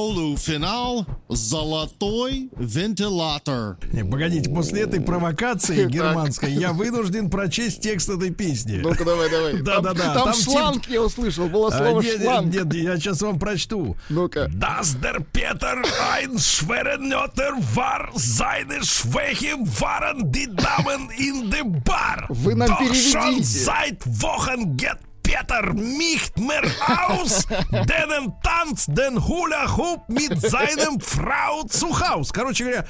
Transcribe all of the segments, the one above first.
Полуфинал «Золотой вентилятор». Не, погодите, после этой провокации германской я вынужден прочесть текст этой песни. Ну-ка, давай, давай. Да, да, да. Там, шланг я услышал, было А, слово нет, шланг. нет, нет, я сейчас вам прочту. Ну-ка. Das der Peter ein Schwerenötter war, seine Schwäche waren die Damen in the Bar. Вы нам Doch переведите. schon seit Wochen geht Peter nicht mehr aus, denn tanzt den Hula-Hoop mit seinem Frau zu Haus. Короче говоря,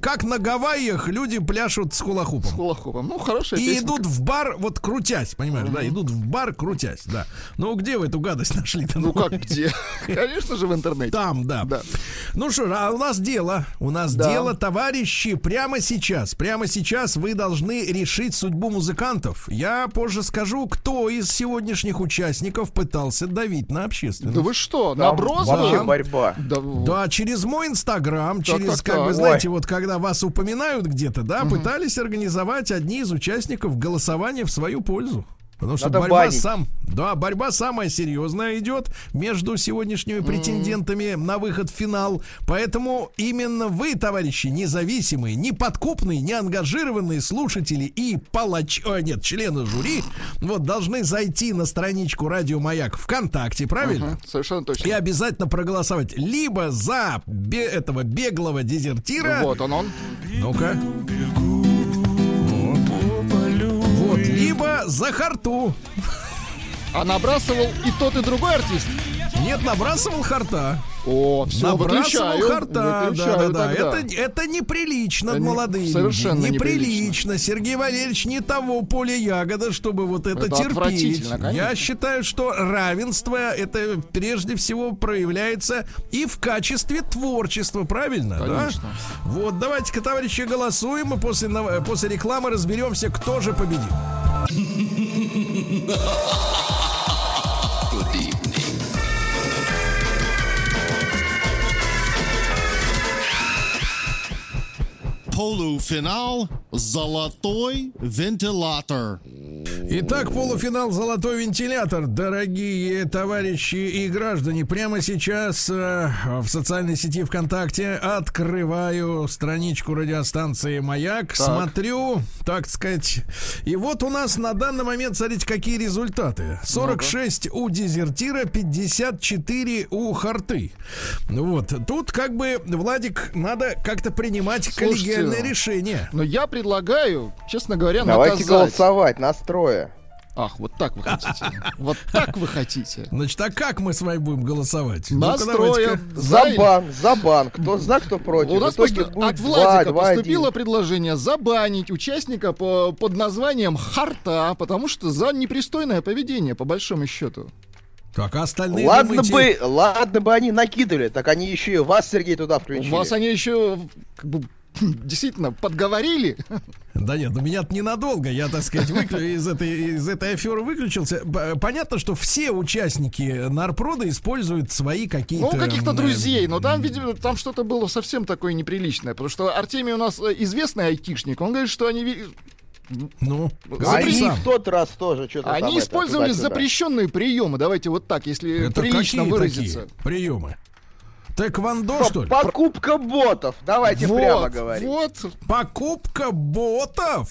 как на Гавайях люди пляшут с хулахупом. Хулахупом. Ну, хорошая И песня. идут в бар, вот крутясь, понимаешь, да, идут в бар, крутясь, да. Ну, где вы эту гадость нашли-то? Ну как, где? Конечно же, в интернете. Там, да. Да. Ну что, а у нас дело. У нас Да. дело, товарищи, прямо сейчас. Прямо сейчас вы должны решить судьбу музыкантов. Я позже скажу, кто из сегодняшних участников пытался давить на общественность. Да вы что, наброс? вообще да? борьба. Да, Да, через мой инстаграм, через, так, как так. бы, Ой. знаете, вот когда вас упоминают где-то, да, пытались организовать одни из участников голосования в свою пользу. Потому что Надо борьба банить. сам, да, борьба самая серьезная идет между сегодняшними претендентами на выход в финал. Поэтому именно вы, товарищи, независимые, неподкупные, неангажированные слушатели и палач, о, нет, члены жюри, вот должны зайти на страничку Радио Маяк ВКонтакте, правильно? Мгм, Совершенно И точно. обязательно проголосовать либо за бе- этого беглого дезертира. Вот он, он. Ну-ка. Либо за харту. А набрасывал и тот, и другой артист. Нет, набрасывал харта. О, все, набрасывал выключаю. харта. Да, выключаю да, да. тогда. Это, это неприлично, Это не- молодые. люди. совершенно неприлично. Сергей Валерьевич не того поля ягода, чтобы вот это, Это терпеть. конечно. Я считаю, что равенство это прежде всего проявляется и в качестве творчества, правильно? да? Конечно. Вот, давайте-ка, товарищи, голосуем, и после, после рекламы разберемся, кто же победит. Полуфинал «Золотой вентилятор». Итак, полуфинал «Золотой вентилятор». Дорогие товарищи и граждане, прямо сейчас э, в социальной сети ВКонтакте открываю страничку радиостанции «Маяк», смотрю, так сказать, и вот у нас на данный момент, смотрите, какие результаты. 46 у дезертира, 54 у харты. Вот, тут как бы, Владик, надо как-то принимать Слушайте, коллегиальное решение. Но я предлагаю, честно говоря, Давайте наказать. голосовать, настроя. Ах, вот так вы хотите. Вот так вы хотите. Значит, а как мы с вами будем голосовать? Настроя. давайте-ка. За бан, за бан. Кто за, кто против. У нас просто от 2, Владика 2, поступило предложение забанить участника по, под названием Харта, потому что за непристойное поведение, по большому счету. Так, а остальные Ладно думаете- бы, ладно бы они накидывали, так они еще и вас, Сергей, туда У включили. вас они еще как бы, действительно подговорили. Да нет, ну меня ненадолго. Я, так сказать, выклю- из, этой, из этой аферы выключился. Понятно, что все участники нарпрода используют свои какие-то... Ну, каких-то друзей. Но там, видимо, там что-то было совсем такое неприличное. Потому что Артемий у нас э, известный айтишник. Он говорит, что они, Ну, Они в тот раз тоже что-то они использовали туда-сюда. запрещенные приемы. Давайте вот так, если Это прилично какие выразиться. такие приемы? Тэквондо, что ли? Покупка ботов. Давайте вот, прямо говорить. вот. Покупка ботов?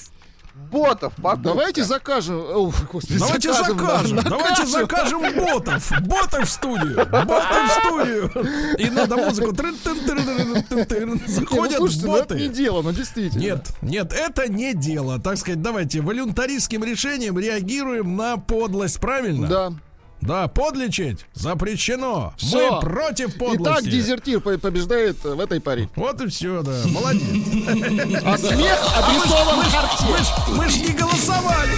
Ботов, покупка. Давайте закажем. О, господи, Давайте закажем, да, давайте закажем ботов, ботов в студию, ботов в студию. И надо музыку. Ну, Заходят слушайте, ну, это не боты. дело, ну действительно. Нет, нет, это не дело. Так сказать, давайте волюнтаристским решением реагируем на подлость, правильно? Да. Да, подлечить запрещено. Всё. Мы против подлости. Итак, дезертир по- побеждает э, в этой паре. Вот и все, да. Молодец. А смех адресован. Мы ж, не голосовали.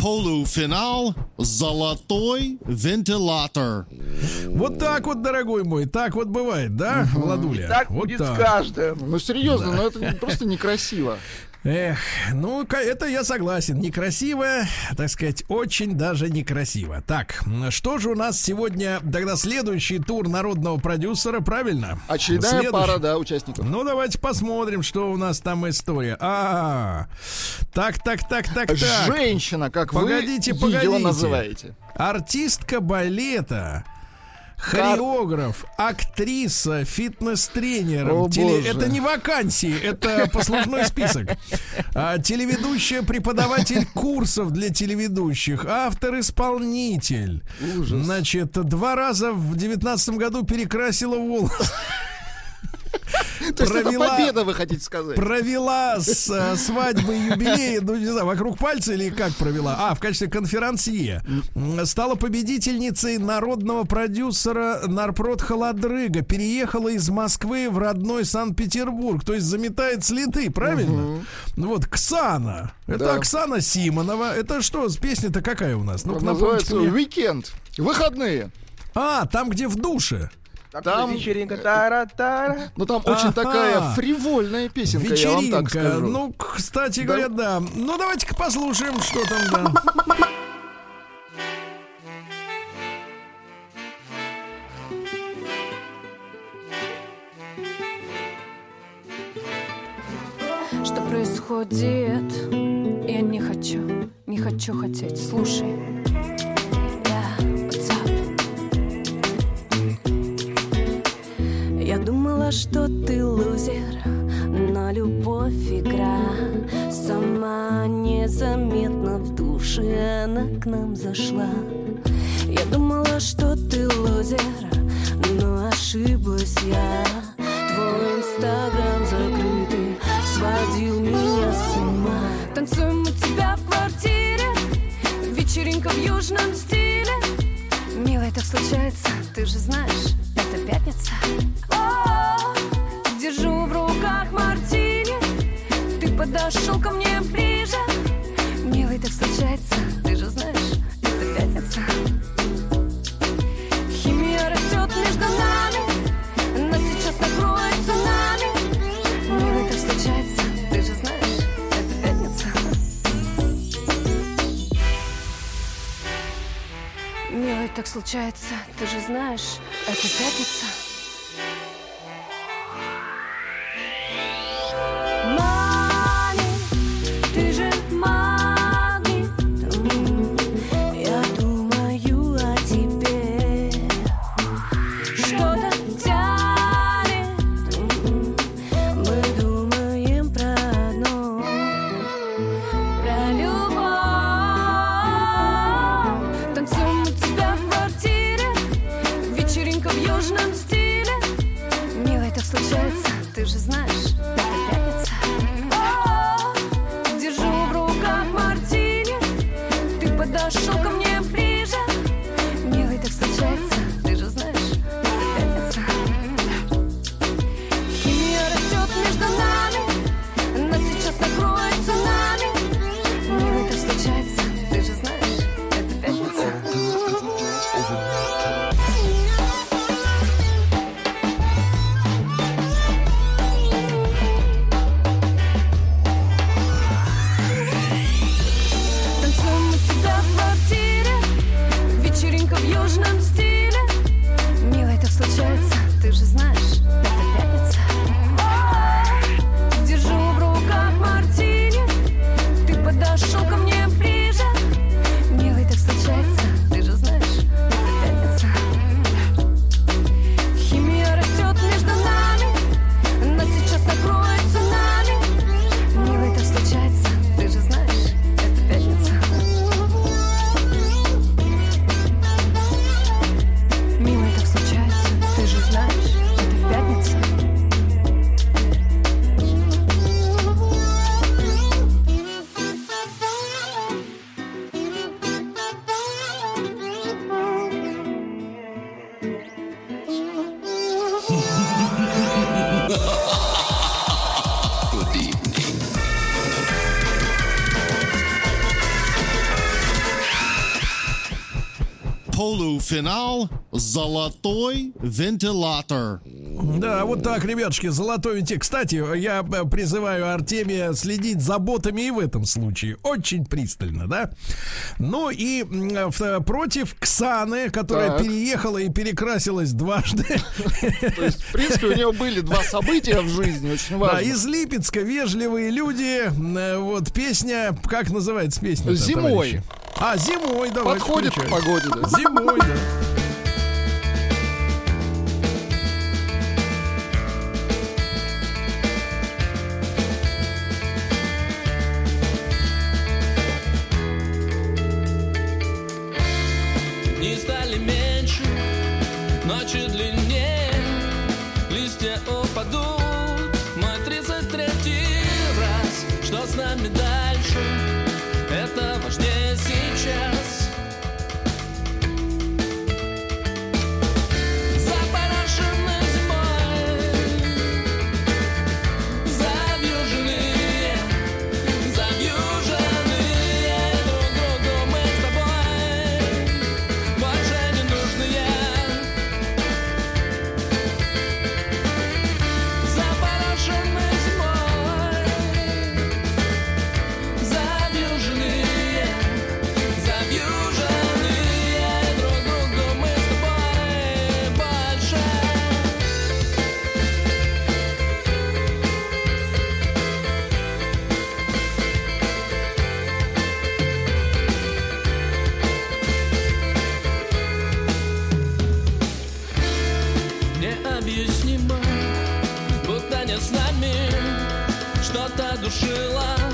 Полуфинал «Золотой вентилятор». Вот так вот, дорогой мой, так вот бывает, да, Владуля? Так вот будет так. с каждым. Ну серьезно, ну это просто некрасиво. Эх, ну, это я согласен. Некрасиво, так сказать, очень даже некрасиво. Так, что же у нас сегодня тогда следующий тур народного продюсера, правильно? Очередная Следующий. пара, да, участников. Ну, давайте посмотрим, что у нас там история. А, так, так, так, так, так. Женщина, как Погодите, вы ее погодите. называете. Артистка балета. Хореограф, актриса, фитнес-тренер. Теле-. Это не вакансии, это послужной список. А, телеведущая, преподаватель курсов для телеведущих, автор-исполнитель. Ужас. Значит, два раза в девятнадцатом году перекрасила волосы. То есть это провела- победа, вы хотите сказать? Провела с, э, свадьбы юбилей, ну не знаю, вокруг пальца или как провела? А, в качестве конферансье. Стала победительницей народного продюсера Нарпрод Холодрыга. Переехала из Москвы в родной Санкт-Петербург. То есть заметает следы, правильно? Ну Вот, Ксана. Это Да. Оксана Симонова. Это что, песня-то какая у нас? Ну-ка, Называется мне. «Уикенд». Выходные. А, там, где в душе. Так, Там- вечеринка тара-тара. Ну там очень Ага. такая фривольная песенка, я вам так Вечеринка. скажу. Ну, кстати говоря, да. Ну, давайте-ка послушаем, что там, да. Что происходит? Я не хочу, не хочу хотеть. Слушай. Думала, что ты лузер, но любовь игра. Сама незаметно в душе она к нам зашла. Я думала, что ты лузер, но ошиблась я. Твой инстаграм закрытый сводил меня с ума. Танцуем у тебя в квартире, вечеринка в южном стиле. Милая, так случается, ты же знаешь, подошел ко мне ближе. Милый, так случается, ты же знаешь, это пятница. Химия растет между нами, нас сейчас накроет цунами. Милый, так случается, ты же знаешь, это пятница. Милый, так случается, ты же знаешь, это пятница. Ты же знаешь, Полуфинал «Золотой вентилятор». Да, вот так, ребятушки, золотой винтик. Кстати, я э, призываю Артемия следить за ботами и в этом случае. Очень пристально, да? Ну и м, в- против Ксаны, которая Так. переехала и перекрасилась дважды. То есть, в принципе, у него были два события в жизни, очень Да, важно. из Липецка «Вежливые люди». Э, Вот песня, как называется песня? Зимой. А, зимой, давай. Подходит к погоде, да. Зимой, да. Что-то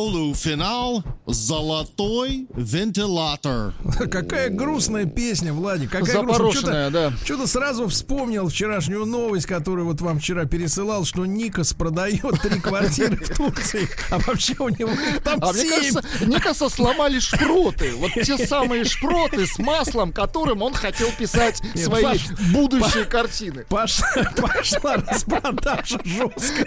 Полуфинал «Золотой вентилятор». Какая грустная песня, Владик. Какая грустная. Да. Что-то сразу вспомнил вчерашнюю новость, которую вот вам вчера пересылал, что Никос продает три квартиры в Турции, а вообще у него там А семь. мне кажется, сломали шпроты. Вот те самые шпроты с маслом, которым он хотел писать Нет, свои Паш, будущие картины. Пошла, пошла распродажа жестко.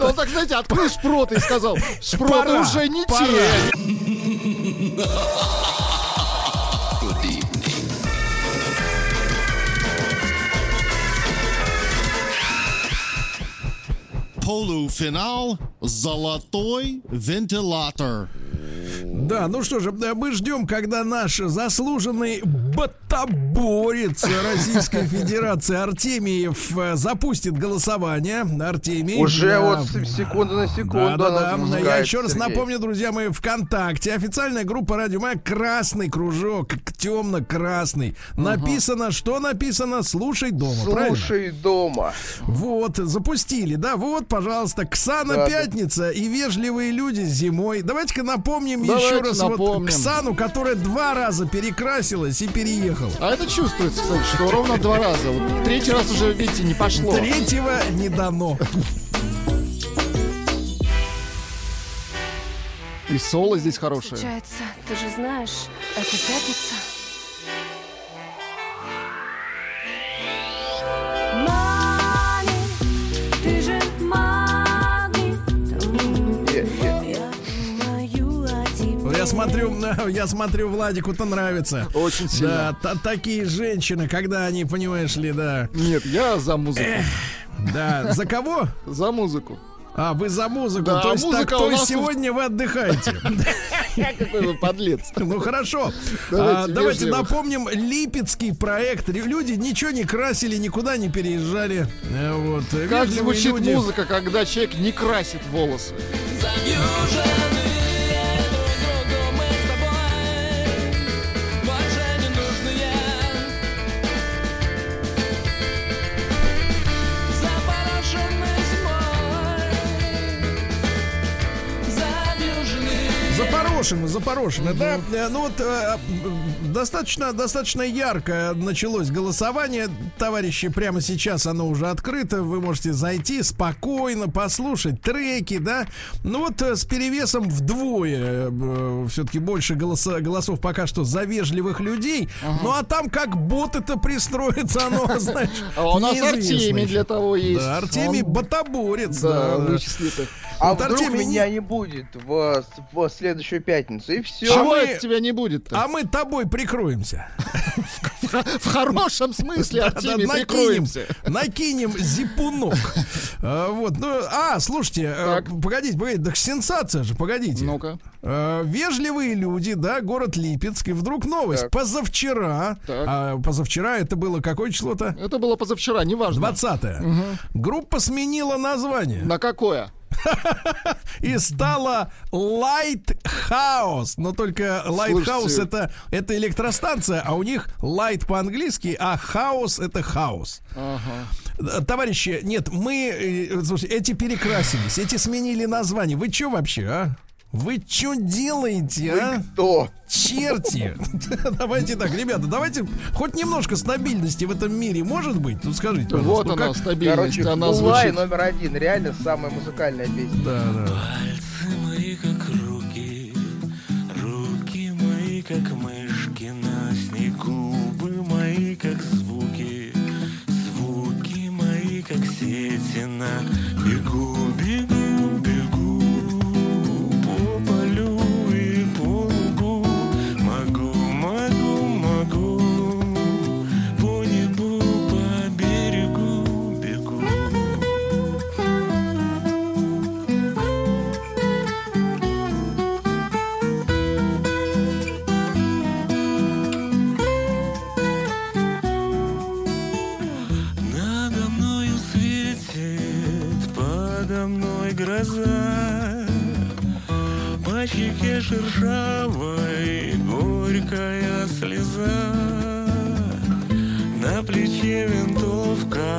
Он так, знаете, открыл шпроты и сказал, шпроты Пора, уже не пора. те. Полуфинал «Золотой вентилятор». Да, ну что же, мы ждем, когда наш заслуженный Батоборец Российской Федерации Артемьев э, запустит голосование. Артемий. Уже да. вот с- секунду на секунду. Да, да, да. Я еще раз Сергей. напомню, друзья мои, ВКонтакте официальная группа Радио Маяк красный кружок, темно-красный. Написано, что написано? Слушай дома. правильно? Слушай дома. Вот, запустили, да, вот, пожалуйста, Ксана Да, да. Пятница и вежливые люди зимой. Давайте-ка напомним Давайте еще раз вот напомним. Ксану, которая два раза перекрасилась и переехала. А это чувствуется, кстати, что ровно два раза. Вот третий раз уже, видите, не пошло. Третьего не дано. И соло здесь хорошее. Случается, ты же знаешь, это пятница. Смотрю, я смотрю, Владику-то нравится. Очень сильно. Да, та- такие женщины, когда они, понимаешь ли, да. Нет, я за музыку. Да, за кого? За музыку. А, вы за музыку. Да, то есть, так, музыка то у есть сегодня вы отдыхаете. Какой вы подлец. Ну хорошо. Давайте А, Давайте напомним Липецкий проект. Люди ничего не красили, никуда не переезжали. Э, Вот. Как звучит музыка, когда человек не красит волосы? Запорошены, запорошены, да. Э, Ну вот э, достаточно, достаточно ярко началось голосование. Товарищи, прямо сейчас оно уже открыто. Вы можете зайти спокойно, послушать треки, да. Ну вот э, с перевесом вдвое все-таки больше голоса- голосов пока что за вежливых людей. Ну а там как боты-то пристроится, оно, знаешь, А у нас Артемий для того есть. Да, Артемий да, да. вычислит их. А Вот вдруг Артемий, меня не будет в, в следующую пятницу, и все. Чего мы- это тебя не будет-то? А мы тобой прикроемся. В хорошем смысле, Артемий, накинем, прикроемся. накинем зипунок. А, Вот, ну, а, слушайте, э, погодите, погодите, так сенсация же, погодите. Ну-ка. Э, Вежливые люди, да, город Липецк, и вдруг новость. Позавчера, а, позавчера это было какое число-то? Это было позавчера, неважно. 20 Группа сменила название На какое? и стала Lighthouse. Но только Lighthouse это, это электростанция, а у них Light по-английски, а House это хаос. Э, Товарищи, нет, мы, э, слушайте, эти перекрасились, эти сменили название. Вы что вообще, а? Вы что делаете, а? Кто? Черти! Давайте так, ребята, давайте хоть немножко стабильности в этом мире может быть? Ну скажите, Вот пожалуйста, ну она, как- стабильность, Короче, она звучит. номер один. Реально самая музыкальная песня. Да, да. Пальцы мои как руки, руки мои как мышки на снегу, губы мои как звуки, звуки мои как сети на бегу, бегу гроза, По щеке шершавой горькая слеза, На плече винтовка,